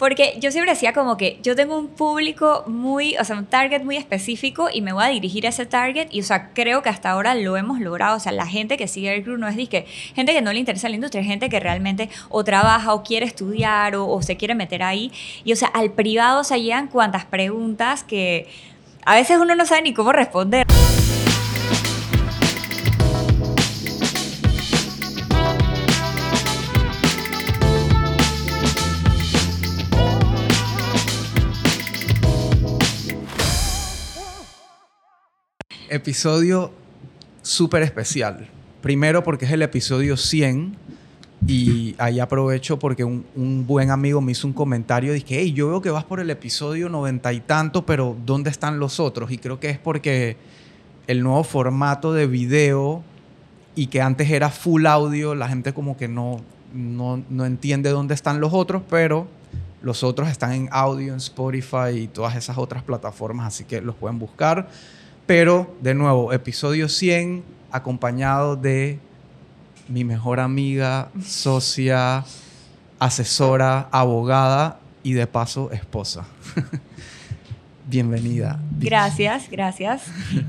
Porque yo siempre decía como que yo tengo un público muy, o sea, un target muy específico y me voy a dirigir a ese target y, o sea, creo que hasta ahora lo hemos logrado. O sea, la gente que sigue el club no es que gente que no le interesa la industria, es gente que realmente o trabaja o quiere estudiar o, o se quiere meter ahí. Y, o sea, al privado se llegan cuantas preguntas que a veces uno no sabe ni cómo responder. Episodio súper especial. Primero porque es el episodio 100 y ahí aprovecho porque un, buen amigo me hizo un comentario. Dije, hey, yo veo que vas por el episodio 90 y tanto, pero ¿dónde están los otros? Y creo que es porque el nuevo formato de video y que antes era full audio, la gente como que no, no, no entiende dónde están los otros, pero los otros están en audio, en Spotify y todas esas otras plataformas, así que los pueden buscar. Pero, de nuevo, episodio 100, acompañado de mi mejor amiga, socia, asesora, abogada y de paso esposa. Bienvenida. Gracias, gracias.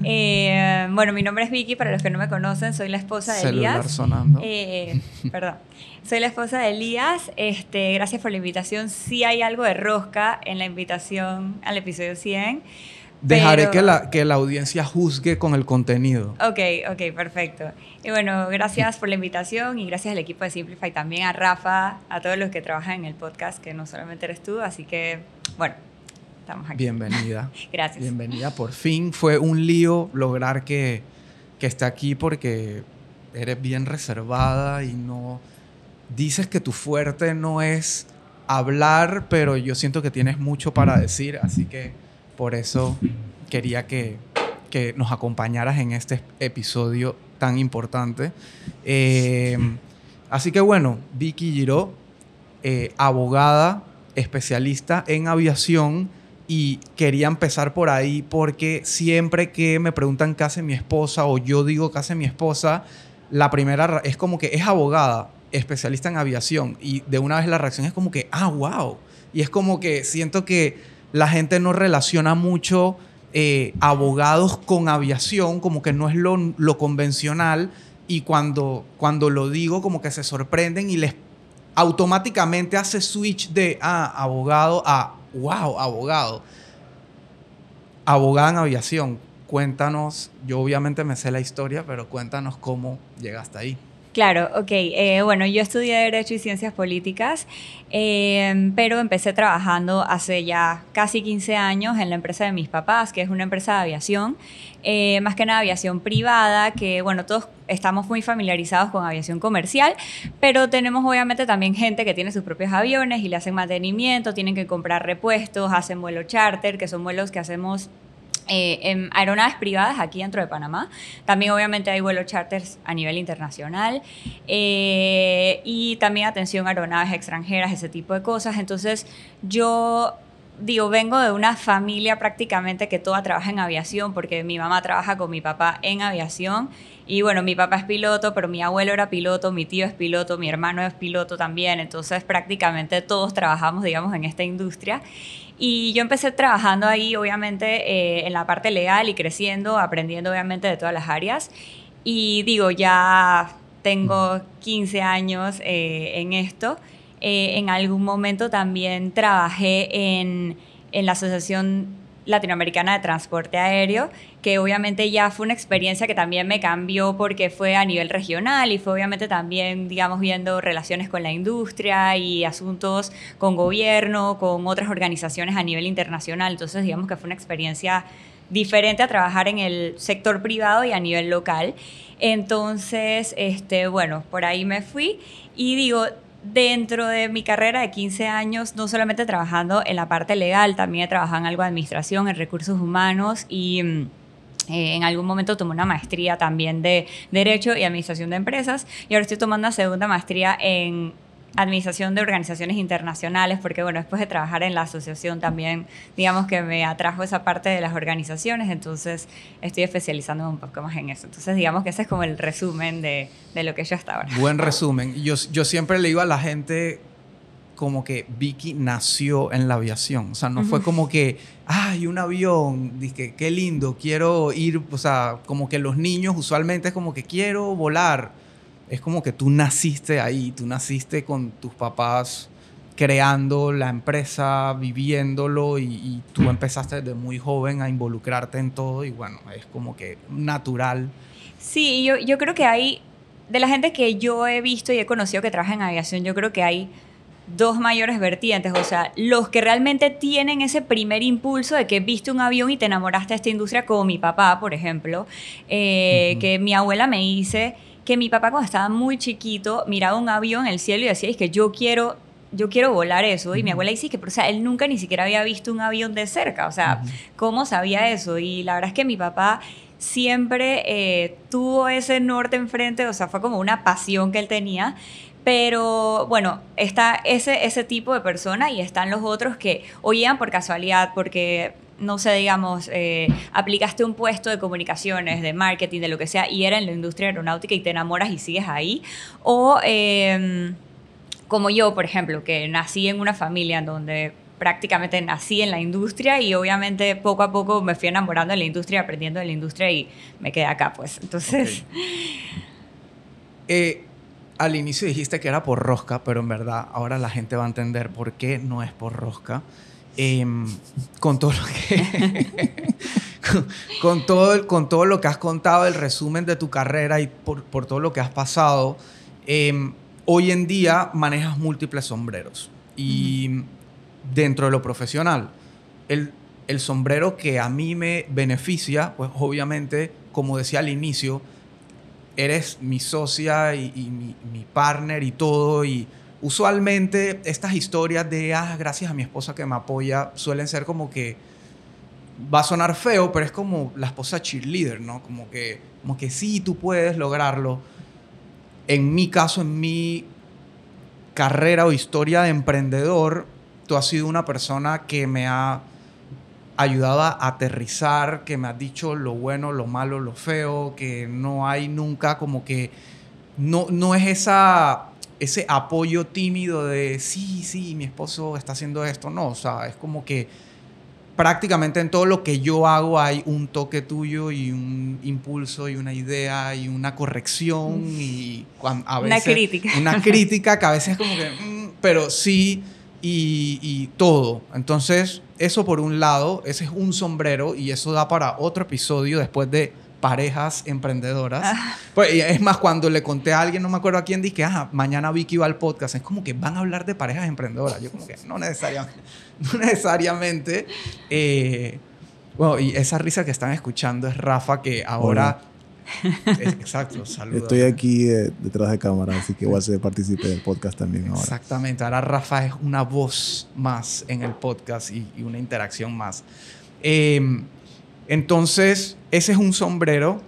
Eh, bueno, mi nombre es Vicky, para los que no me conocen, soy la esposa de Elías. sonando. Eh, perdón. Soy la esposa de Elías. Este, gracias por la invitación. Sí hay algo de rosca en la invitación al episodio 100 Dejaré que, la, que la audiencia juzgue con el contenido. Ok, ok, perfecto. Y bueno, gracias por la invitación y gracias al equipo de Simplify también, a Rafa, a todos los que trabajan en el podcast, que no solamente eres tú, así que, bueno, estamos aquí. Bienvenida. gracias. Bienvenida. Por fin fue un lío lograr que, que esté aquí porque eres bien reservada y no... Dices que tu fuerte no es hablar, pero yo siento que tienes mucho para decir, así que por eso quería que, nos acompañaras en este episodio tan importante. Eh, así que bueno, Vicky Giro, eh, abogada, especialista en aviación y quería empezar por ahí porque siempre que me preguntan qué hace mi esposa o yo digo qué hace mi esposa, la primera es como que es abogada, especialista en aviación y de una vez la reacción es como que, ah, wow. Y es como que siento que la gente no relaciona mucho eh, abogados con aviación, como que no es lo, convencional, y cuando, cuando lo digo, como que se sorprenden y les automáticamente hace switch de, ah, abogado a, wow, abogado. Abogada en aviación. Cuéntanos, yo obviamente me sé la historia, pero cuéntanos cómo llegaste ahí. Claro, ok. Eh, bueno, yo estudié Derecho y Ciencias Políticas, em, pero empecé trabajando hace ya casi 15 años en la empresa de mis papás, que es una empresa de aviación, eh, más que nada aviación privada, que bueno, todos estamos muy familiarizados con aviación comercial, pero tenemos obviamente también gente que tiene sus propios aviones y le hacen mantenimiento, tienen que comprar repuestos, hacen vuelo charter, que son vuelos que hacemos eh, en aeronaves privadas aquí dentro de Panamá. También obviamente hay vuelos charters a nivel internacional eh, y también atención a aeronaves extranjeras, ese tipo de cosas. Entonces yo digo, vengo de una familia prácticamente que toda trabaja en aviación, porque mi mamá trabaja con mi papá en aviación. Y bueno, mi papá es piloto, pero mi abuelo era piloto, mi tío es piloto, mi hermano es piloto también. Entonces prácticamente todos trabajamos, digamos, en esta industria. Y yo empecé trabajando ahí, obviamente, eh, en la parte legal y creciendo, aprendiendo, obviamente, de todas las áreas. Y digo, ya tengo 15 años eh, en esto. Eh, en algún momento también trabajé en, en la Asociación Latinoamericana de Transporte Aéreo, que obviamente ya fue una experiencia que también me cambió porque fue a nivel regional y fue obviamente también, digamos, viendo relaciones con la industria y asuntos con gobierno, con otras organizaciones a nivel internacional. Entonces, digamos que fue una experiencia diferente a trabajar en el sector privado y a nivel local. Entonces, este, bueno, por ahí me fui y digo, dentro de mi carrera de 15 años, no solamente trabajando en la parte legal, también he trabajado en algo de administración, en recursos humanos y mm, eh, en algún momento tomé una maestría también de Derecho y Administración de Empresas y ahora estoy tomando una segunda maestría en administración de organizaciones internacionales, porque bueno, después de trabajar en la asociación también, digamos que me atrajo esa parte de las organizaciones, entonces estoy especializándome un poco más en eso. Entonces digamos que ese es como el resumen de, de lo que yo hasta ahora. Buen resumen. Yo, yo siempre le digo a la gente como que Vicky nació en la aviación. O sea, no fue como que, ay, un avión, dije, qué lindo, quiero ir, o sea, como que los niños usualmente es como que quiero volar. Es como que tú naciste ahí, tú naciste con tus papás creando la empresa, viviéndolo y, tú empezaste desde muy joven a involucrarte en todo y bueno, es como que natural. Sí, yo, yo creo que hay, de la gente que yo he visto y he conocido que trabaja en aviación, yo creo que hay dos mayores vertientes, o sea, los que realmente tienen ese primer impulso de que viste un avión y te enamoraste de esta industria, como mi papá, por ejemplo, eh, que mi abuela me dice que mi papá cuando estaba muy chiquito miraba un avión en el cielo y decía, es que yo quiero yo quiero volar eso. Y mi abuela dice que, pero, o sea, él nunca ni siquiera había visto un avión de cerca. O sea, ¿cómo sabía eso? Y la verdad es que mi papá siempre eh, tuvo ese norte enfrente, o sea, fue como una pasión que él tenía. Pero bueno, está ese, ese tipo de persona y están los otros que oían por casualidad, porque no sé, digamos, eh, aplicaste un puesto de comunicaciones, de marketing, de lo que sea, y era en la industria aeronáutica y te enamoras y sigues ahí. O em, como yo, por ejemplo, que nací en una familia en donde prácticamente nací en la industria y obviamente poco a poco me fui enamorando de la industria, aprendiendo de la industria y me quedé acá, pues. Entonces... Eh, al inicio dijiste que era por rosca, pero en verdad ahora la gente va a entender por qué no es por rosca. Em, con todo lo que con, todo con todo lo que has contado el resumen de tu carrera y por, por todo lo que has pasado em, hoy en día manejas múltiples sombreros y dentro de lo profesional el, el sombrero que a mí me beneficia pues obviamente como decía al inicio eres mi socia y, mi, partner y todo. Y usualmente estas historias de, ah, gracias a mi esposa que me apoya, suelen ser como que, va a sonar feo, pero es como la esposa cheerleader, ¿no? Como que, como que sí, tú puedes lograrlo. En mi caso, en mi carrera o historia de emprendedor, tú has sido una persona que me ha ayudado a aterrizar, que me has dicho lo bueno, lo malo, lo feo, que no hay nunca como que, no, no es esa, ese apoyo tímido de, sí, sí, mi esposo está haciendo esto, no, o sea, es como que prácticamente en todo lo que yo hago hay un toque tuyo y un impulso y una idea y una corrección y a veces... Una crítica. Una crítica que a veces es como que, mm", pero sí y, y todo. Entonces, eso por un lado, ese es un sombrero y eso da para otro episodio después de parejas emprendedoras. Ah. Pues, es más, cuando le conté a alguien, no me acuerdo a quién, dije, que mañana Vicky va al podcast. Es como que van a hablar de parejas emprendedoras. Yo como que no necesariamente. No necesariamente. Eh, bueno, y esa risa que están escuchando es Rafa, que ahora Exacto, saludos. Estoy aquí eh, detrás de cámara, así que voy a ser partícipe del podcast también ahora. Exactamente, ahora Rafa es una voz más en el podcast y, una interacción más. Em, entonces, ese es un sombrero,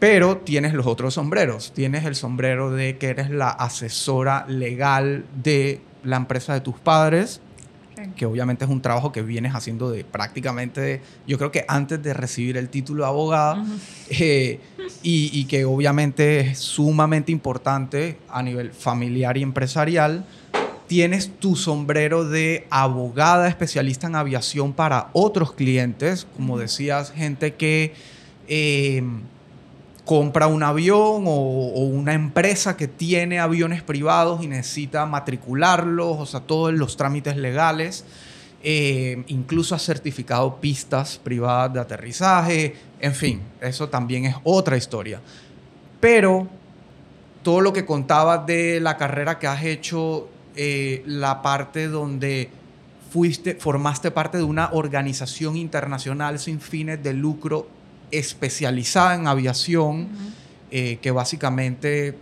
pero tienes los otros sombreros. Tienes el sombrero de que eres la asesora legal de la empresa de tus padres que obviamente es un trabajo que vienes haciendo de prácticamente, yo creo que antes de recibir el título de abogada, eh, y, que obviamente es sumamente importante a nivel familiar y empresarial. Tienes tu sombrero de abogada especialista en aviación para otros clientes, como decías, gente que... Eh, compra un avión o, una empresa que tiene aviones privados y necesita matricularlos, o sea, todos los trámites legales. Eh, incluso ha certificado pistas privadas de aterrizaje, en fin, eso también es otra historia. Pero todo lo que contaba de la carrera que has hecho, eh, la parte donde fuiste, formaste parte de una organización internacional sin fines de lucro especializada en aviación, eh, que básicamente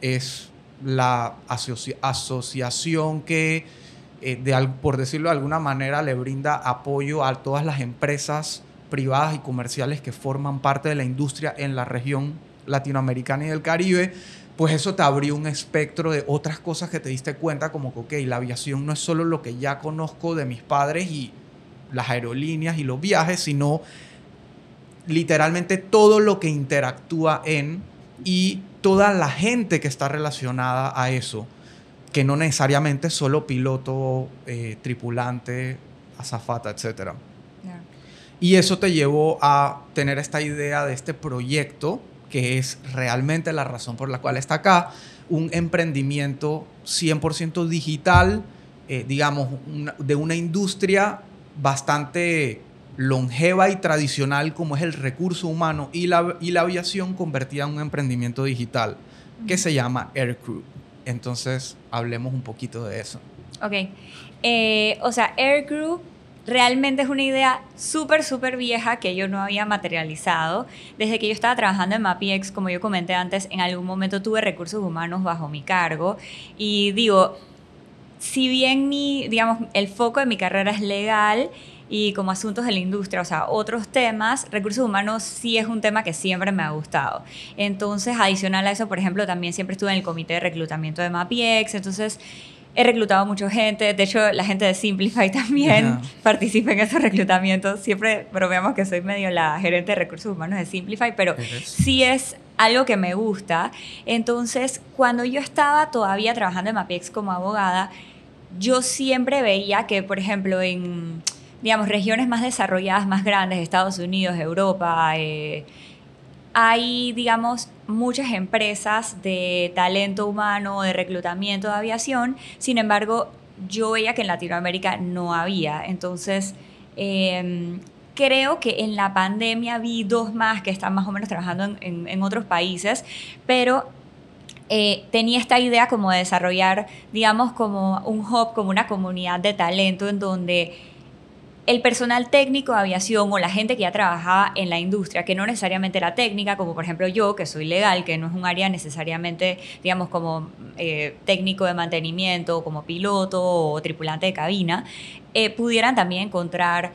es la asociación que, eh, por decirlo de alguna manera, le brinda apoyo a todas las empresas privadas y comerciales que forman parte de la industria en la región latinoamericana y del Caribe, pues eso te abrió un espectro de otras cosas que te diste cuenta, como que, ok, la aviación no es solo lo que ya conozco de mis padres y las aerolíneas y los viajes, sino literalmente todo lo que interactúa en y toda la gente que está relacionada a eso. que no necesariamente solo piloto, eh, tripulante, azafata, etc. Y eso te llevó a tener esta idea de este proyecto, que es realmente la razón por la cual está acá, un emprendimiento 100% digital, eh, digamos, de una industria bastante longeva y tradicional como es el recurso humano y la, y la aviación convertida en un emprendimiento digital que se llama Aircrew. Entonces, hablemos un poquito de eso. Ok. Eh, o sea, Aircrew realmente es una idea súper, súper vieja que yo no había materializado. Desde que yo estaba trabajando en MAPIEX, como yo comenté antes, en algún momento tuve recursos humanos bajo mi cargo. Y digo, si bien mi, digamos, el foco de mi carrera es legal, y como asuntos de la industria, o sea, otros temas, recursos humanos sí es un tema que siempre me ha gustado. Entonces, adicional a eso, por ejemplo, también siempre estuve en el comité de reclutamiento de MAPIEX, entonces he reclutado mucha gente, de hecho la gente de Simplify también participa en esos reclutamientos, siempre bromeamos que soy medio la gerente de recursos humanos de Simplify, pero sí es algo que me gusta. Entonces, cuando yo estaba todavía trabajando en MAPIEX como abogada, yo siempre veía que, por ejemplo, en digamos, regiones más desarrolladas, más grandes, Estados Unidos, Europa, eh, hay, digamos, muchas empresas de talento humano, de reclutamiento de aviación, sin embargo, yo veía que en Latinoamérica no había. Entonces, em, creo que en la pandemia vi dos más que están más o menos trabajando en, otros países, pero eh, tenía esta idea como de desarrollar, digamos, como un hub, como una comunidad de talento en donde el personal técnico de aviación o la gente que ya trabajaba en la industria, que no necesariamente era técnica, como por ejemplo yo, que soy legal, que no es un área necesariamente, digamos, como eh, técnico de mantenimiento, como piloto o tripulante de cabina, eh, pudieran también encontrar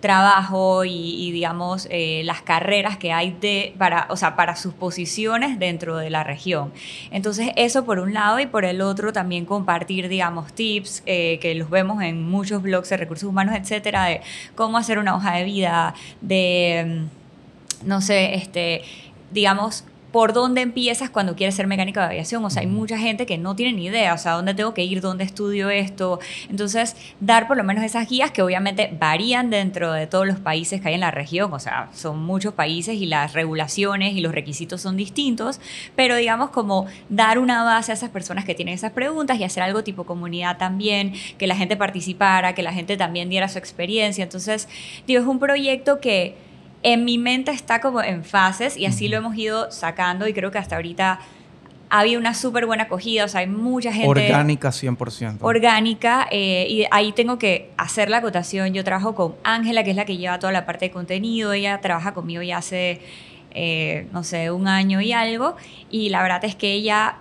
trabajo y, digamos, eh, las carreras que hay de, para, o sea, para sus posiciones dentro de la región. Entonces, eso por un lado y por el otro también compartir, digamos, tips eh, que los vemos en muchos blogs de recursos humanos, etcétera, de cómo hacer una hoja de vida, de, mm, no sé, este, digamos, por dónde empiezas cuando quieres ser mecánico de aviación. O sea, hay mucha gente que no tiene ni idea, o sea, dónde tengo que ir, dónde estudio esto. Entonces, dar por lo menos esas guías que obviamente varían dentro de todos los países que hay en la región. O sea, son muchos países y las regulaciones y los requisitos son distintos, pero digamos como dar una base a esas personas que tienen esas preguntas y hacer algo tipo comunidad también, que la gente participara, que la gente también diera su experiencia. Entonces, digo, es un proyecto que en mi mente está como en fases y así lo hemos ido sacando y creo que hasta ahorita había una súper buena acogida, o sea, hay mucha gente... Orgánica 100%. Orgánica, eh, y ahí tengo que hacer la acotación. Yo trabajo con Ángela, que es la que lleva toda la parte de contenido, ella trabaja conmigo ya hace, eh, no sé, un año y algo, y la verdad es que ella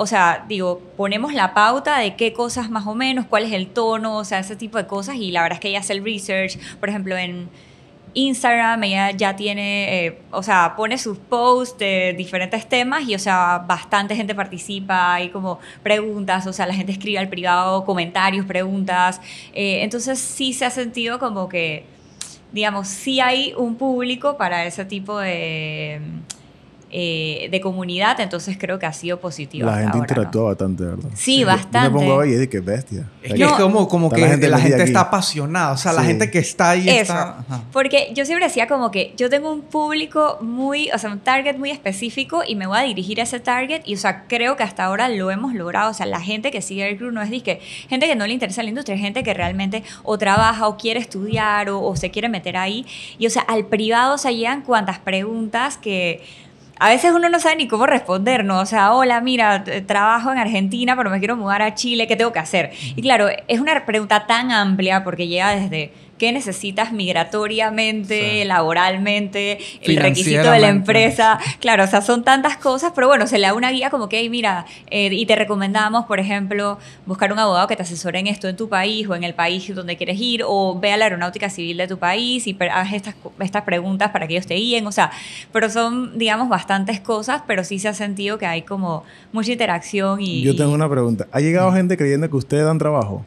o sea, digo, ponemos la pauta de qué cosas más o menos, cuál es el tono, o sea, ese tipo de cosas, y la verdad es que ella hace el research, por ejemplo, en Instagram, ella ya tiene, eh, o sea, pone sus posts de diferentes temas y, o sea, bastante gente participa, hay como preguntas, o sea, la gente escribe al privado comentarios, preguntas. Eh, entonces sí se ha sentido como que, digamos, sí hay un público para ese tipo de eh, de comunidad, entonces creo que ha sido positivo. La gente interactúa bastante, ¿verdad? Sí, bastante. Yo me pongo ahí y digo, qué bestia. Es que es como, como que la gente, la gente está apasionada, o sea, la gente que está ahí Eso. está... Porque yo siempre decía como que yo tengo un público muy, o sea, un target muy específico y me voy a dirigir a ese target y, o sea, creo que hasta ahora lo hemos logrado, o sea, la gente que sigue el club no es de que gente que no le interesa la industria, es gente que realmente o trabaja o quiere estudiar o, o se quiere meter ahí y, o sea, al privado se llegan cuantas preguntas que a veces uno no sabe ni cómo responder, ¿no? O sea, hola, mira, trabajo en Argentina, pero me quiero mudar a Chile, ¿qué tengo que hacer? Y claro, es una pregunta tan amplia porque llega desde qué necesitas migratoriamente, laboralmente, el requisito de la empresa. Claro, o sea, son tantas cosas, pero bueno, se le da una guía como que, mira, eh, y te recomendamos, por ejemplo, buscar un abogado que te asesore en esto en tu país o en el país donde quieres ir, o ve a la aeronáutica civil de tu país y haz estas, estas preguntas para que ellos te guíen, o sea, pero son, digamos, bastantes cosas, pero sí se ha sentido que hay como mucha interacción y... Yo tengo una pregunta. ¿Ha llegado gente creyendo que ustedes dan trabajo?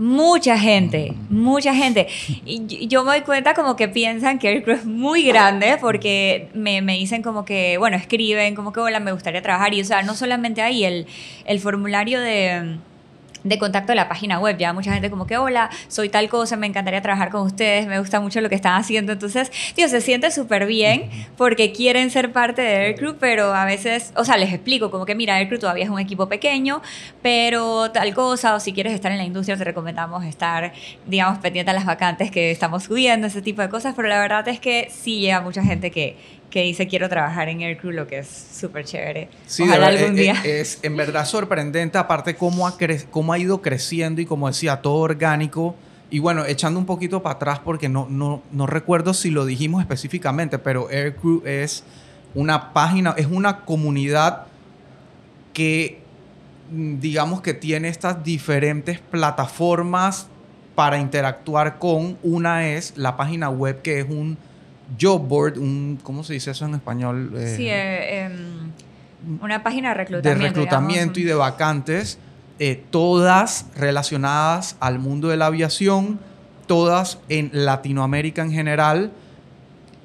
Mucha gente, mucha gente. Y yo me doy cuenta como que piensan que el crew es muy grande porque me, me, dicen como que, bueno, escriben como que, hola, me gustaría trabajar. Y o sea, no solamente ahí, el, el formulario de de contacto de la página web. Ya mucha gente como que, hola, soy tal cosa, me encantaría trabajar con ustedes, me gusta mucho lo que están haciendo. Entonces, tío, se siente súper bien porque quieren ser parte de Aircrew, pero a veces, o sea, les explico como que, mira, Aircrew todavía es un equipo pequeño, pero tal cosa, o si quieres estar en la industria, te recomendamos estar, digamos, pendiente a las vacantes que estamos subiendo, ese tipo de cosas, pero la verdad es que sí llega mucha gente que que dice quiero trabajar en Aircrew, lo que es súper chévere. Sí, Ojalá algún eh, día. Eh, es, en verdad sorprendente, aparte cómo ha, cómo ha ido creciendo y como decía, todo orgánico. Y bueno, echando un poquito para atrás porque no, no, no recuerdo si lo dijimos específicamente, pero Aircrew es una página, es una comunidad que mm, digamos que tiene estas diferentes plataformas para interactuar con. Una es la página web que es un job board, un, ¿cómo se dice eso en español? Eh, sí, eh, em, una página de reclutamiento. De reclutamiento y de vacantes, eh, todas relacionadas al mundo de la aviación, todas en Latinoamérica en general.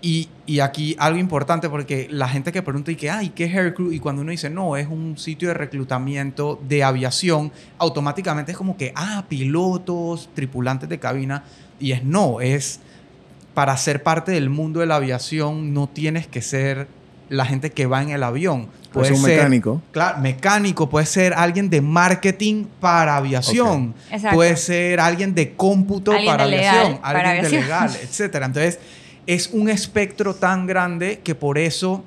Y, y, aquí algo importante porque la gente que pregunta y que, ay, ¿qué es Aircrew? Y cuando uno dice, no, es un sitio de reclutamiento de aviación, automáticamente es como que, ah, pilotos, tripulantes de cabina. Y es no, es para ser parte del mundo de la aviación no tienes que ser la gente que va en el avión. Puede ser un mecánico. Claro, mecánico, puede ser alguien de marketing para aviación, puede ser alguien de cómputo para aviación, alguien de legal, etc. Entonces, es un espectro tan grande que por eso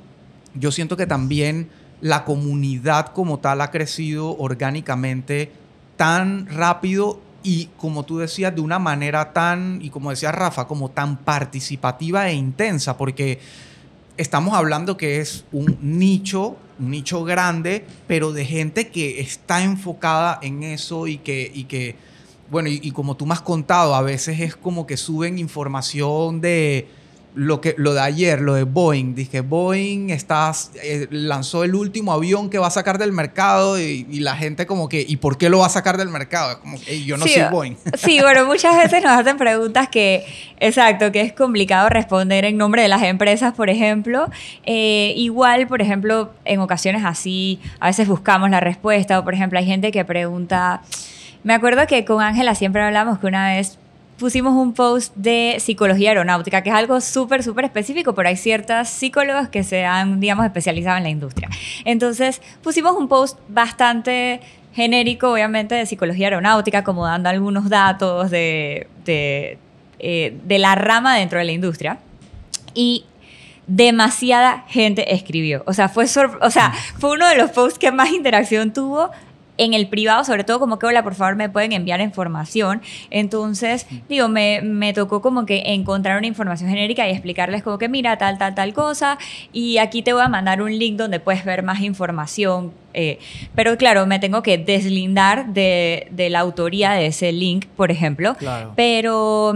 yo siento que también la comunidad como tal ha crecido orgánicamente tan rápido y como tú decías, de una manera tan, y como decía Rafa, como tan participativa e intensa, porque estamos hablando que es un nicho, un nicho grande, pero de gente que está enfocada en eso y que, y que bueno, y como tú me has contado, a veces es como que suben información de lo, que, lo de ayer, lo de Boeing, dije, Boeing está, eh, lanzó el último avión que va a sacar del mercado y, la gente como que, ¿y por qué lo va a sacar del mercado? Como yo no soy Boeing. Sí, bueno, muchas veces nos hacen preguntas que, exacto, que es complicado responder en nombre de las empresas, por ejemplo. Eh, igual, por ejemplo, en ocasiones así, a veces buscamos la respuesta o, por ejemplo, hay gente que pregunta... Me acuerdo que con Ángela siempre hablamos que una vez pusimos un post de psicología aeronáutica, que es algo súper, súper específico, pero hay ciertas psicólogas que se han, digamos, especializado en la industria. Entonces, pusimos un post bastante genérico, obviamente, de psicología aeronáutica, como dando algunos datos de, de, eh, de la rama dentro de la industria. Y demasiada gente escribió. O sea, fue, o sea, fue uno de los posts que más interacción tuvo en el privado, sobre todo como que, hola, por favor, me pueden enviar información. Entonces, digo, me, me tocó como que encontrar una información genérica y explicarles como que, mira, tal, tal, tal cosa, y aquí te voy a mandar un link donde puedes ver más información. Eh, pero claro, me tengo que deslindar de, de, la autoría de ese link, por ejemplo. Claro. Pero...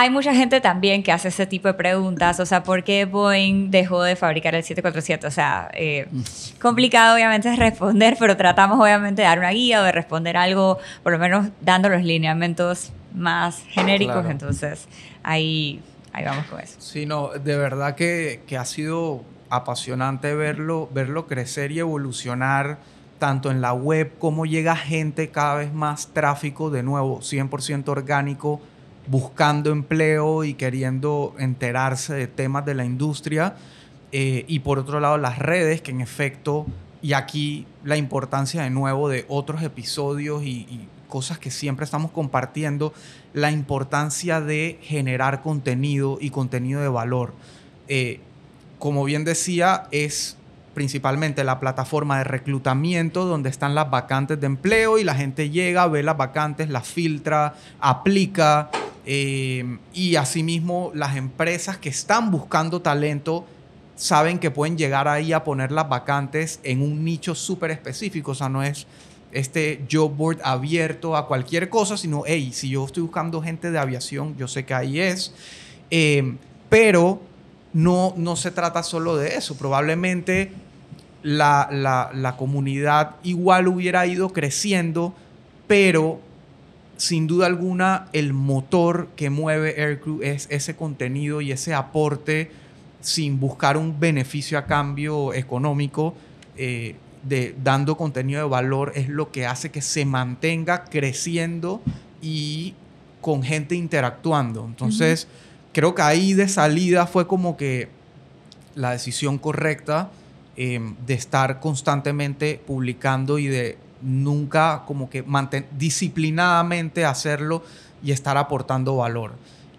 Hay mucha gente también que hace ese tipo de preguntas, o sea, ¿por qué Boeing dejó de fabricar el 747? O sea, eh, complicado obviamente es responder, pero tratamos obviamente de dar una guía o de responder algo, por lo menos dando los lineamientos más genéricos, entonces ahí, ahí vamos con eso. Sí, no, de verdad que, que ha sido apasionante verlo, verlo crecer y evolucionar tanto en la web como llega gente, cada vez más tráfico, de nuevo, 100% orgánico buscando empleo y queriendo enterarse de temas de la industria. Eh, y por otro lado, las redes, que en efecto, y aquí la importancia de nuevo de otros episodios y, cosas que siempre estamos compartiendo, la importancia de generar contenido y contenido de valor. Eh, como bien decía, es principalmente la plataforma de reclutamiento donde están las vacantes de empleo y la gente llega, ve las vacantes, las filtra, aplica eh, y asimismo, las empresas que están buscando talento saben que pueden llegar ahí a poner las vacantes en un nicho súper específico. O sea, no es este job board abierto a cualquier cosa, sino, hey, si yo estoy buscando gente de aviación, yo sé que ahí es. Eh, pero no, no se trata solo de eso. Probablemente la, la comunidad igual hubiera ido creciendo, pero sin duda alguna, el motor que mueve Aircrew es ese contenido y ese aporte sin buscar un beneficio a cambio económico, eh, de, dando contenido de valor, es lo que hace que se mantenga creciendo y con gente interactuando. Entonces, creo que ahí de salida fue como que la decisión correcta em, de estar constantemente publicando y de nunca como que mantener disciplinadamente hacerlo y estar aportando valor.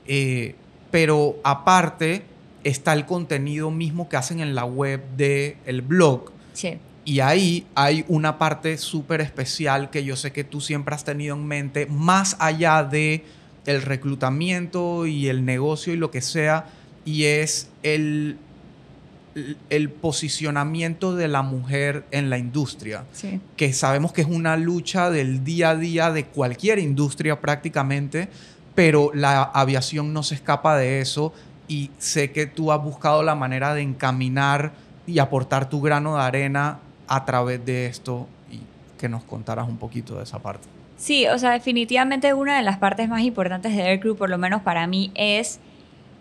Eh, pero aparte está el contenido mismo que hacen en la web del el blog. Sí. Y ahí hay una parte súper especial que yo sé que tú siempre has tenido en mente, más allá de el reclutamiento y el negocio y lo que sea, y es el, el posicionamiento de la mujer en la industria, Sí. que sabemos que es una lucha del día a día de cualquier industria prácticamente, pero la aviación no se escapa de eso y sé que tú has buscado la manera de encaminar y aportar tu grano de arena a través de esto y que nos contaras un poquito de esa parte. Sí, o sea, definitivamente una de las partes más importantes de Aircrew, por lo menos para mí, es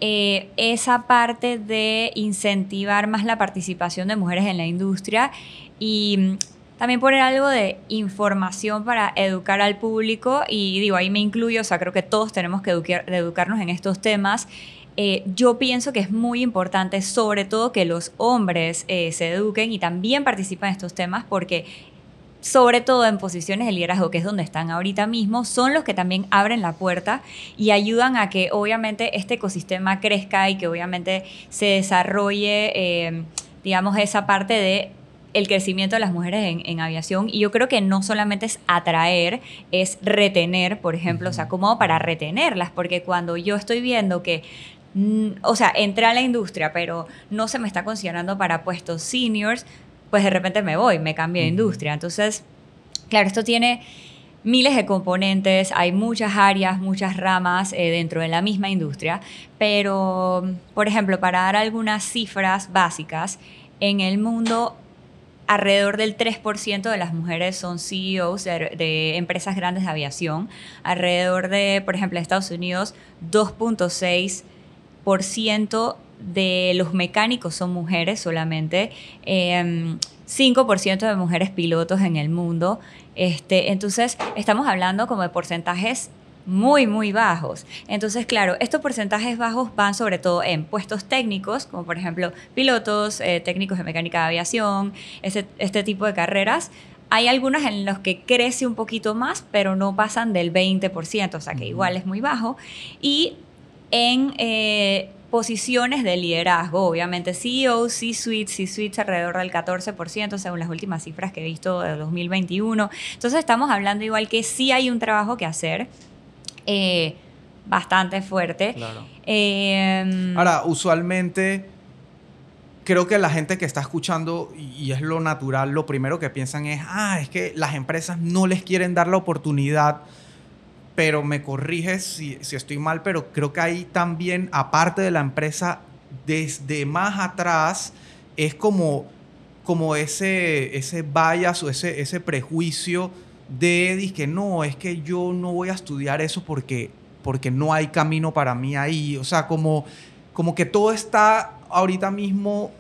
eh, esa parte de incentivar más la participación de mujeres en la industria y mm, también poner algo de información para educar al público y digo, ahí me incluyo, o sea, creo que todos tenemos que educarnos en estos temas. Eh, yo pienso que es muy importante, sobre todo, que los hombres eh, se eduquen y también participen en estos temas porque sobre todo en posiciones de liderazgo, que es donde están ahorita mismo, son los que también abren la puerta y ayudan a que obviamente este ecosistema crezca y que obviamente se desarrolle, eh, digamos, esa parte de el crecimiento de las mujeres en, en aviación. Y yo creo que no solamente es atraer, es retener, por ejemplo, o sea, como para retenerlas, porque cuando yo estoy viendo que mm, o sea, entré a la industria, pero no se me está considerando para puestos seniors, pues de repente me voy, me cambio de industria. Entonces, claro, esto tiene miles de componentes, hay muchas áreas, muchas ramas eh, dentro de la misma industria, pero, por ejemplo, para dar algunas cifras básicas, en el mundo alrededor del 3% de las mujeres son CEOs de, de empresas grandes de aviación. Alrededor de, por ejemplo, en Estados Unidos, 2.6% de los mecánicos son mujeres solamente. Eh, 5% de mujeres pilotos en el mundo. Este, entonces, estamos hablando como de porcentajes muy, muy bajos. Entonces, claro, estos porcentajes bajos van sobre todo en puestos técnicos, como por ejemplo pilotos, eh, técnicos de mecánica de aviación, ese- este tipo de carreras. Hay algunas en las que crece un poquito más, pero no pasan del 20%, o sea que igual es muy bajo. Y en eh, posiciones de liderazgo, obviamente CEO, C-Suite, C-Suite alrededor del 14%, según las últimas cifras que he visto de 2021. Entonces estamos hablando igual que sí hay un trabajo que hacer, eh, bastante fuerte. Claro. Eh, Ahora, usualmente creo que la gente que está escuchando, y y es lo natural, lo primero que piensan es, ah, es que las empresas no les quieren dar la oportunidad, pero me corriges si, si estoy mal, pero creo que ahí también, aparte de la empresa, desde más atrás, es como, como ese, ese bias o ese, ese prejuicio de que no, es que yo no voy a estudiar eso porque, porque no hay camino para mí ahí. O sea, como, como que todo está ahorita mismo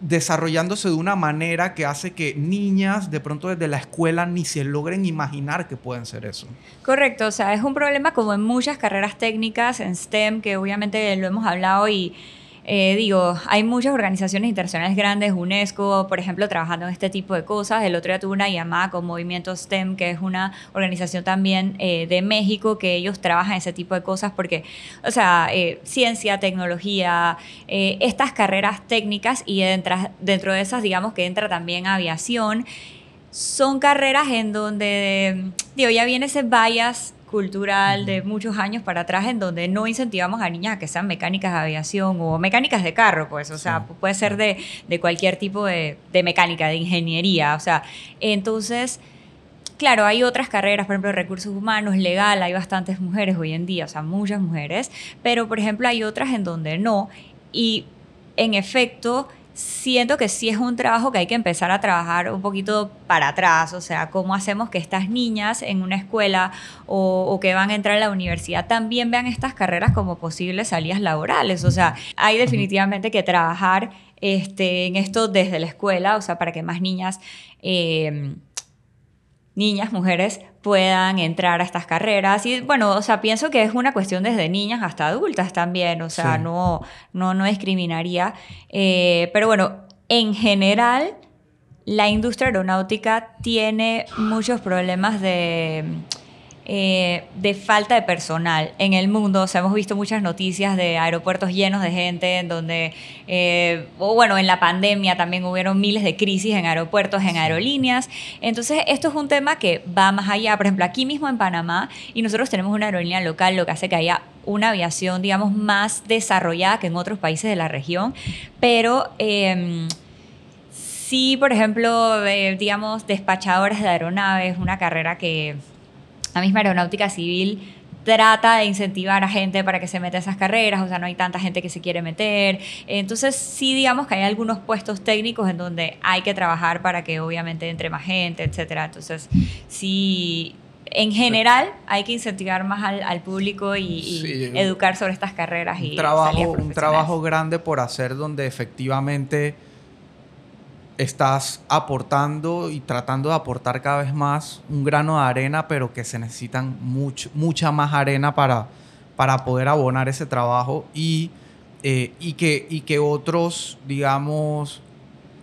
desarrollándose de una manera que hace que niñas de pronto desde la escuela ni se logren imaginar que pueden ser eso. Correcto, o sea, es un problema como en muchas carreras técnicas en STEM, que obviamente lo hemos hablado y eh, digo, hay muchas organizaciones internacionales grandes, UNESCO, por ejemplo, trabajando en este tipo de cosas. El otro día tuve una llamada con Movimiento STEM, que es una organización también eh, de México, que ellos trabajan ese tipo de cosas porque, o sea, eh, ciencia, tecnología, eh, estas carreras técnicas y dentro, dentro de esas, digamos que entra también aviación son carreras en donde, digo, ya viene ese bias cultural de muchos años para atrás en donde no incentivamos a niñas a que sean mecánicas de aviación o mecánicas de carro, pues, o sea, Sí, puede ser de, de cualquier tipo de, de mecánica, de ingeniería, o sea, entonces... Claro, hay otras carreras, por ejemplo, recursos humanos, legal, hay bastantes mujeres hoy en día, o sea, muchas mujeres, pero por ejemplo hay otras en donde no. Y en efecto, siento que sí es un trabajo que hay que empezar a trabajar un poquito para atrás, o sea, cómo hacemos que estas niñas en una escuela o, que van a entrar a la universidad también vean estas carreras como posibles salidas laborales, o sea, hay definitivamente que trabajar este, en esto desde la escuela, o sea, para que más niñas... Eh, niñas, mujeres puedan entrar a estas carreras. Y bueno, o sea, pienso que es una cuestión desde niñas hasta adultas también, o sea, no, no, no discriminaría. Eh, pero bueno, en general, la industria aeronáutica tiene muchos problemas de eh, de falta de personal en el mundo. O sea, hemos visto muchas noticias de aeropuertos llenos de gente, en donde, eh, o bueno, en la pandemia también hubieron miles de crisis en aeropuertos, en aerolíneas. Entonces, esto es un tema que va más allá. Por ejemplo, aquí mismo en Panamá, y nosotros tenemos una aerolínea local, lo que hace que haya una aviación, digamos, más desarrollada que en otros países de la región, pero... Eh, sí, por ejemplo, eh, digamos, despachadores de aeronaves, una carrera que la misma aeronáutica civil trata de incentivar a gente para que se meta a esas carreras, o sea, no hay tanta gente que se quiere meter. Entonces, sí, digamos que hay algunos puestos técnicos en donde hay que trabajar para que obviamente entre más gente, etcétera. Entonces, sí, en general hay que incentivar más al, público y, educar sobre estas carreras y trabajo, un trabajo grande por hacer donde efectivamente estás aportando y tratando de aportar cada vez más un grano de arena, pero que se necesitan mucha más arena para, para poder abonar ese trabajo y, eh, y, que, y que otros, digamos,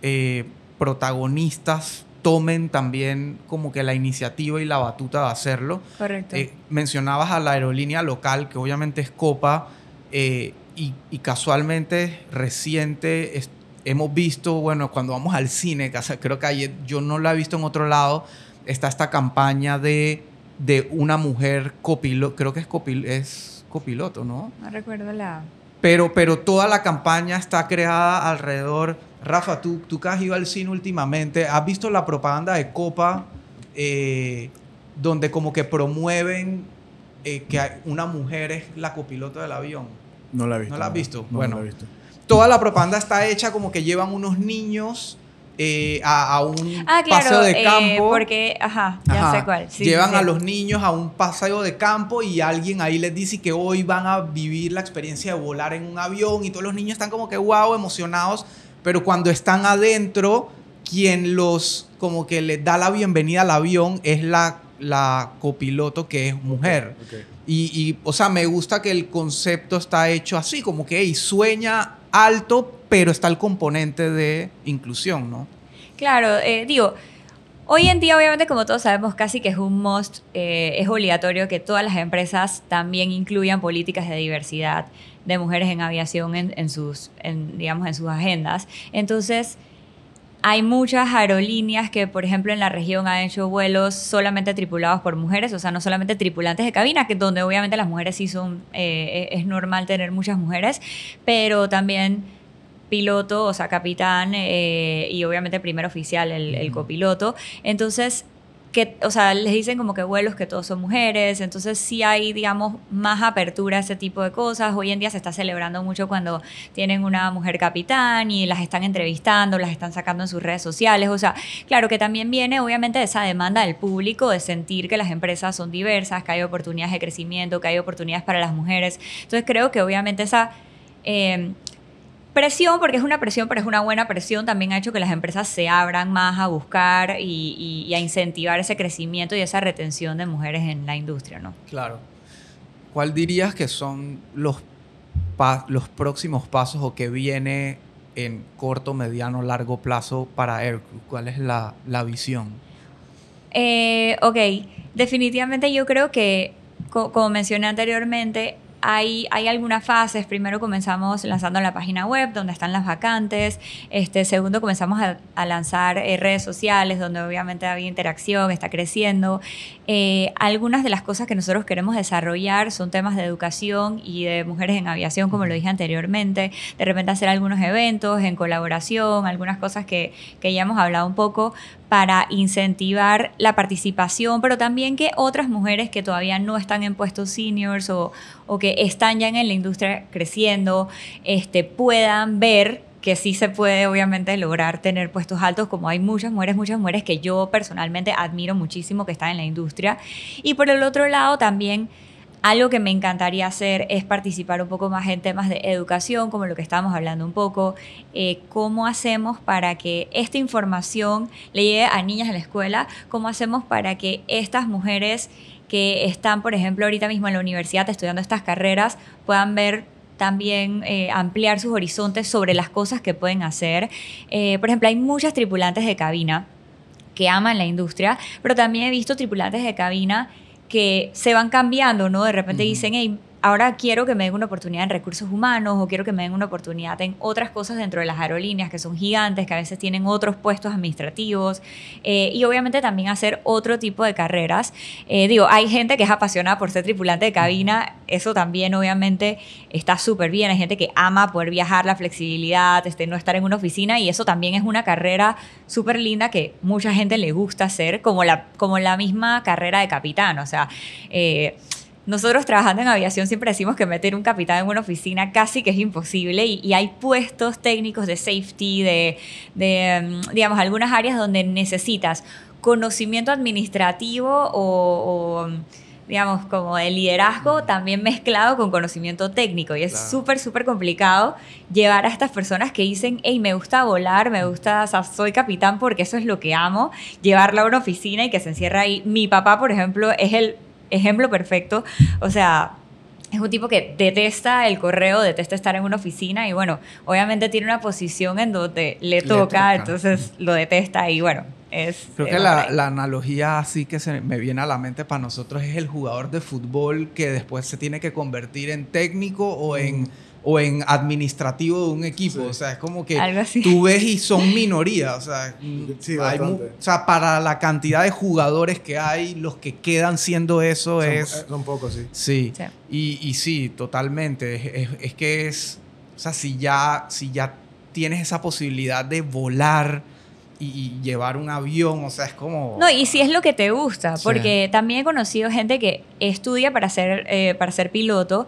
eh, protagonistas tomen también como que la iniciativa y la batuta de hacerlo. Correcto. Eh, mencionabas a la aerolínea local, que obviamente es Copa, y, y, casualmente reciente hemos visto, bueno, cuando vamos al cine, creo que ayer, yo no la he visto en otro lado, está esta campaña de, de una mujer copiloto, creo que es, copil, es copiloto, ¿no? No recuerdo la... Pero, pero toda la campaña está creada alrededor. Rafa, tú, tú que has ido al cine últimamente, ¿has visto la propaganda de Copa eh, donde como que promueven eh, que una mujer es la copiloto del avión? No la he visto. ¿No la has visto? No, bueno, no la he visto toda la propaganda está hecha como que llevan unos niños eh, a, un ah, paseo de eh, campo. porque, ajá, ya sé cuál. llevan a los niños a un paseo de campo y alguien ahí les dice que hoy van a vivir la experiencia de volar en un avión y todos los niños están como que wow, emocionados, pero cuando están adentro, quien los como que les da la bienvenida al avión es la, la copiloto que es mujer. Y, o sea, me gusta que el concepto está hecho así, como que hey, sueña alto, pero está el componente de inclusión, ¿no? Claro, eh, digo, hoy en día obviamente como todos sabemos casi que es un must, eh, es obligatorio que todas las empresas también incluyan políticas de diversidad de mujeres en aviación en, sus, digamos, en sus agendas. Entonces, hay muchas aerolíneas que, por ejemplo, en la región han hecho vuelos solamente tripulados por mujeres, o sea, no solamente tripulantes de cabina, que donde obviamente las mujeres sí son, eh, es normal tener muchas mujeres, pero también piloto, o sea, capitán eh, y obviamente primer oficial, el, el copiloto. Entonces, que, o sea, les dicen como que vuelos que todos son mujeres, entonces sí hay, digamos, más apertura a ese tipo de cosas. Hoy en día se está celebrando mucho cuando tienen una mujer capitán y las están entrevistando, las están sacando en sus redes sociales, o sea, claro que también viene obviamente esa demanda del público de sentir que las empresas son diversas, que hay oportunidades de crecimiento, que hay oportunidades para las mujeres. Entonces creo que obviamente esa... Eh, presión, porque es una presión, pero es una buena presión, también ha hecho que las empresas se abran más a buscar y, a incentivar ese crecimiento y esa retención de mujeres en la industria, ¿no? Claro. ¿Cuál dirías que son los, los próximos pasos o que viene en corto, mediano, largo plazo para Aircrew? ¿Cuál es la, visión? Eh, ok, definitivamente yo creo que, como mencioné anteriormente, hay, algunas fases. Primero comenzamos lanzando la página web donde están las vacantes. Este, segundo comenzamos a, lanzar eh, redes sociales donde obviamente había interacción, está creciendo. Eh, algunas de las cosas que nosotros queremos desarrollar son temas de educación y de mujeres en aviación, como lo dije anteriormente. De repente hacer algunos eventos en colaboración, algunas cosas que, que ya hemos hablado un poco para incentivar la participación, pero también que otras mujeres que todavía no están en puestos seniors o, o que están ya en la industria creciendo, este, puedan ver que sí se puede obviamente lograr tener puestos altos, como hay muchas mujeres, muchas mujeres que yo personalmente admiro muchísimo que están en la industria. Y por el otro lado también algo que me encantaría hacer es participar un poco más en temas de educación, como lo que estábamos hablando un poco, eh, cómo hacemos para que esta información le llegue a niñas en la escuela, cómo hacemos para que estas mujeres que están, por ejemplo, ahorita mismo en la universidad estudiando estas carreras, puedan ver también eh, ampliar sus horizontes sobre las cosas que pueden hacer. Eh, por ejemplo, hay muchas tripulantes de cabina que aman la industria, pero también he visto tripulantes de cabina que se van cambiando, ¿no? De repente dicen, hey, ahora quiero que me den una oportunidad en recursos humanos o quiero que me den una oportunidad en otras cosas dentro de las aerolíneas que son gigantes, que a veces tienen otros puestos administrativos eh, y obviamente también hacer otro tipo de carreras. Eh, digo, hay gente que es apasionada por ser tripulante de cabina, eso también obviamente está súper bien, hay gente que ama poder viajar, la flexibilidad, este, no estar en una oficina y eso también es una carrera súper linda que mucha gente le gusta hacer, como la, como la misma carrera de capitán, o sea... Eh, nosotros trabajando en aviación siempre decimos que meter un capitán en una oficina casi que es imposible y, hay puestos técnicos de safety, de, mm, digamos, algunas áreas donde necesitas conocimiento administrativo o, digamos, como de liderazgo también mezclado con conocimiento técnico. Y es súper, súper complicado llevar a estas personas que dicen, hey, me gusta volar, me gusta, o sea, soy capitán porque eso es lo que amo, llevarla a una oficina y que se encierra ahí. Mi papá, por ejemplo, es el ejemplo perfecto. O sea, es un tipo que detesta el correo, detesta estar en una oficina y bueno, obviamente tiene una posición en donde le, toca, entonces lo detesta y bueno, es... Creo que la, la, analogía así que se me viene a la mente para nosotros es el jugador de fútbol que después se tiene que convertir en técnico o en o en administrativo de un equipo. O sea, es como que tú ves y son minoría. O sea, o sea, para la cantidad de jugadores que hay, los que quedan siendo eso es... Eh, son pocos, sí. Sí. Y, y, sí, totalmente. Es, es, que es... O sea, si ya, si ya tienes esa posibilidad de volar y, llevar un avión, o sea, es como... No, y si es lo que te gusta, porque también he conocido gente que estudia para ser, eh, para ser piloto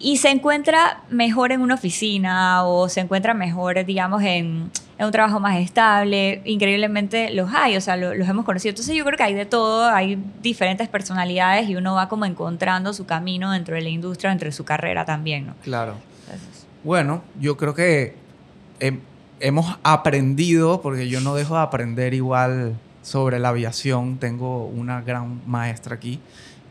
y se encuentra mejor en una oficina o se encuentra mejor, digamos, en, un trabajo más estable. Increíblemente los hay, o sea, los hemos conocido. Entonces yo creo que hay de todo, hay diferentes personalidades y uno va como encontrando su camino dentro de la industria, dentro de su carrera también, ¿no? Claro. Bueno, yo creo que hemos aprendido, porque yo no dejo de aprender igual sobre la aviación, tengo una gran maestra aquí.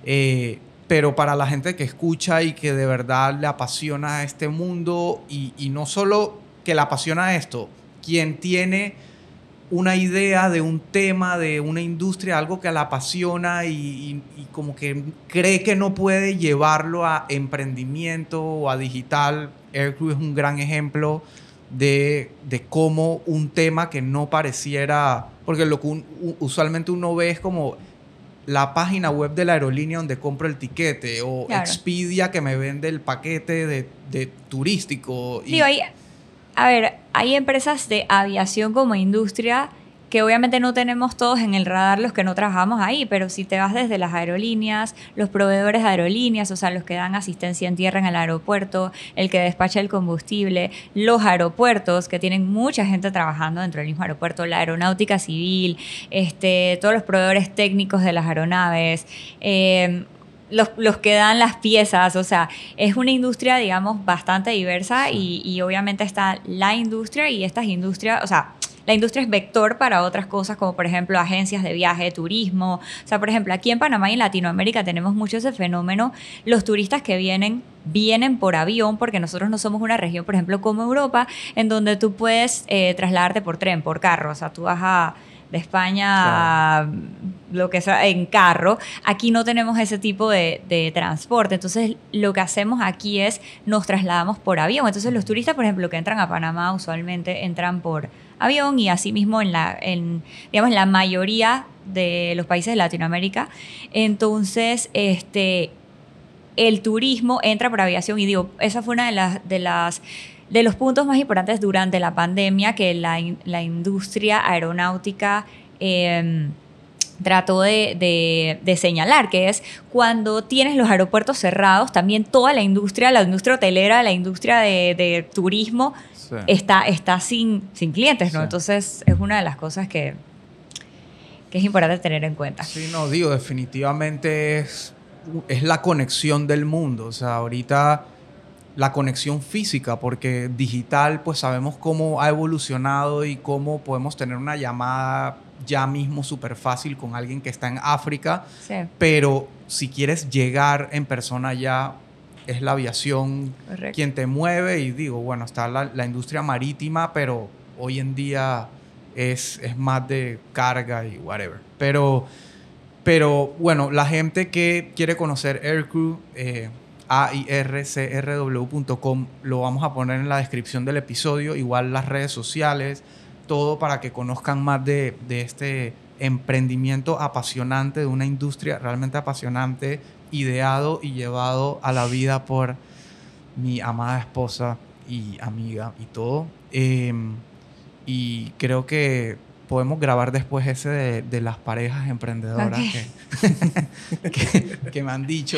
Eh, pero para la gente que escucha y que de verdad le apasiona este mundo y, no solo que le apasiona esto, quien tiene una idea de un tema, de una industria, algo que la apasiona y, como que cree que no puede llevarlo a emprendimiento o a digital. Aircrew es un gran ejemplo de, de cómo un tema que no pareciera, porque lo que usualmente uno ve es como la página web de la aerolínea donde compro el tiquete o Expedia que me vende el paquete de, turístico. Y... a ver, hay empresas de aviación como industria que obviamente no tenemos todos en el radar los que no trabajamos ahí, pero si te vas desde las aerolíneas, los proveedores de aerolíneas, o sea, los que dan asistencia en tierra en el aeropuerto, el que despacha el combustible, los aeropuertos, que tienen mucha gente trabajando dentro del mismo aeropuerto, la aeronáutica civil, este, todos los proveedores técnicos de las aeronaves, eh, los, los, que dan las piezas, o sea, es una industria, digamos, bastante diversa y, y, obviamente está la industria y estas industrias, o sea, la industria es vector para otras cosas, como por ejemplo agencias de viaje, turismo. O sea, por ejemplo, aquí en Panamá y en Latinoamérica tenemos mucho ese fenómeno. Los turistas que vienen vienen por avión, porque nosotros no somos una región, por ejemplo, como Europa, en donde tú puedes eh, trasladarte por tren, por carro. O sea, tú vas a de España lo que sea en carro. Aquí no tenemos ese tipo de, de, transporte. Entonces, lo que hacemos aquí es nos trasladamos por avión. Entonces, los turistas, por ejemplo, que entran a Panamá usualmente entran por avión y asimismo en la, en, digamos, la mayoría de los países de Latinoamérica. Entonces, este, el turismo entra por aviación y digo, esa fue una de las, de las de los puntos más importantes durante la pandemia que la, la industria aeronáutica em, trató de, de, señalar, que es cuando tienes los aeropuertos cerrados, también toda la industria, la industria hotelera, la industria de, de turismo, Sí. está, está sin, sin clientes, ¿no? Sí. Entonces es una de las cosas que, que es importante tener en cuenta. Sí, no, digo, definitivamente es, es la conexión del mundo. O sea, ahorita la conexión física, porque digital, pues sabemos cómo ha evolucionado y cómo podemos tener una llamada ya mismo súper fácil con alguien que está en África, Sí, pero si quieres llegar en persona ya, es la aviación correcto. quien te mueve y digo, bueno, está la, la industria marítima, pero hoy en día es, es más de carga y whatever. Pero, pero bueno, la gente que quiere conocer Aircrew, eh, aircrw.com, lo vamos a poner en la descripción del episodio, igual las redes sociales, todo para que conozcan más de, de este emprendimiento apasionante, de una industria realmente apasionante, ideado y llevado a la vida por mi amada esposa y amiga y todo. Eh, y creo que podemos grabar después ese de, de las parejas emprendedoras que- que me han dicho.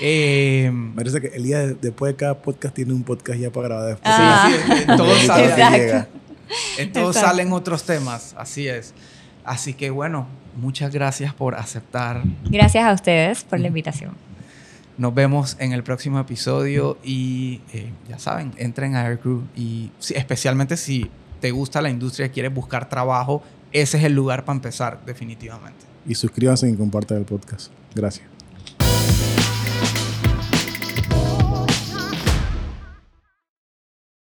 Eh, parece que el día de- después de cada podcast tiene un podcast ya para grabar después. Ah. sí, sí, en todos Sí, salen- Exacto. llega. en todos Exacto. salen otros temas, así es. Así que bueno, muchas gracias por aceptar. Gracias a ustedes por la invitación. Nos vemos en el próximo episodio y eh, ya saben, entren a Aircrew y si- especialmente si te gusta la industria y quieres buscar trabajo, ese es el lugar para empezar definitivamente. Y suscríbanse y compartan el podcast. Gracias.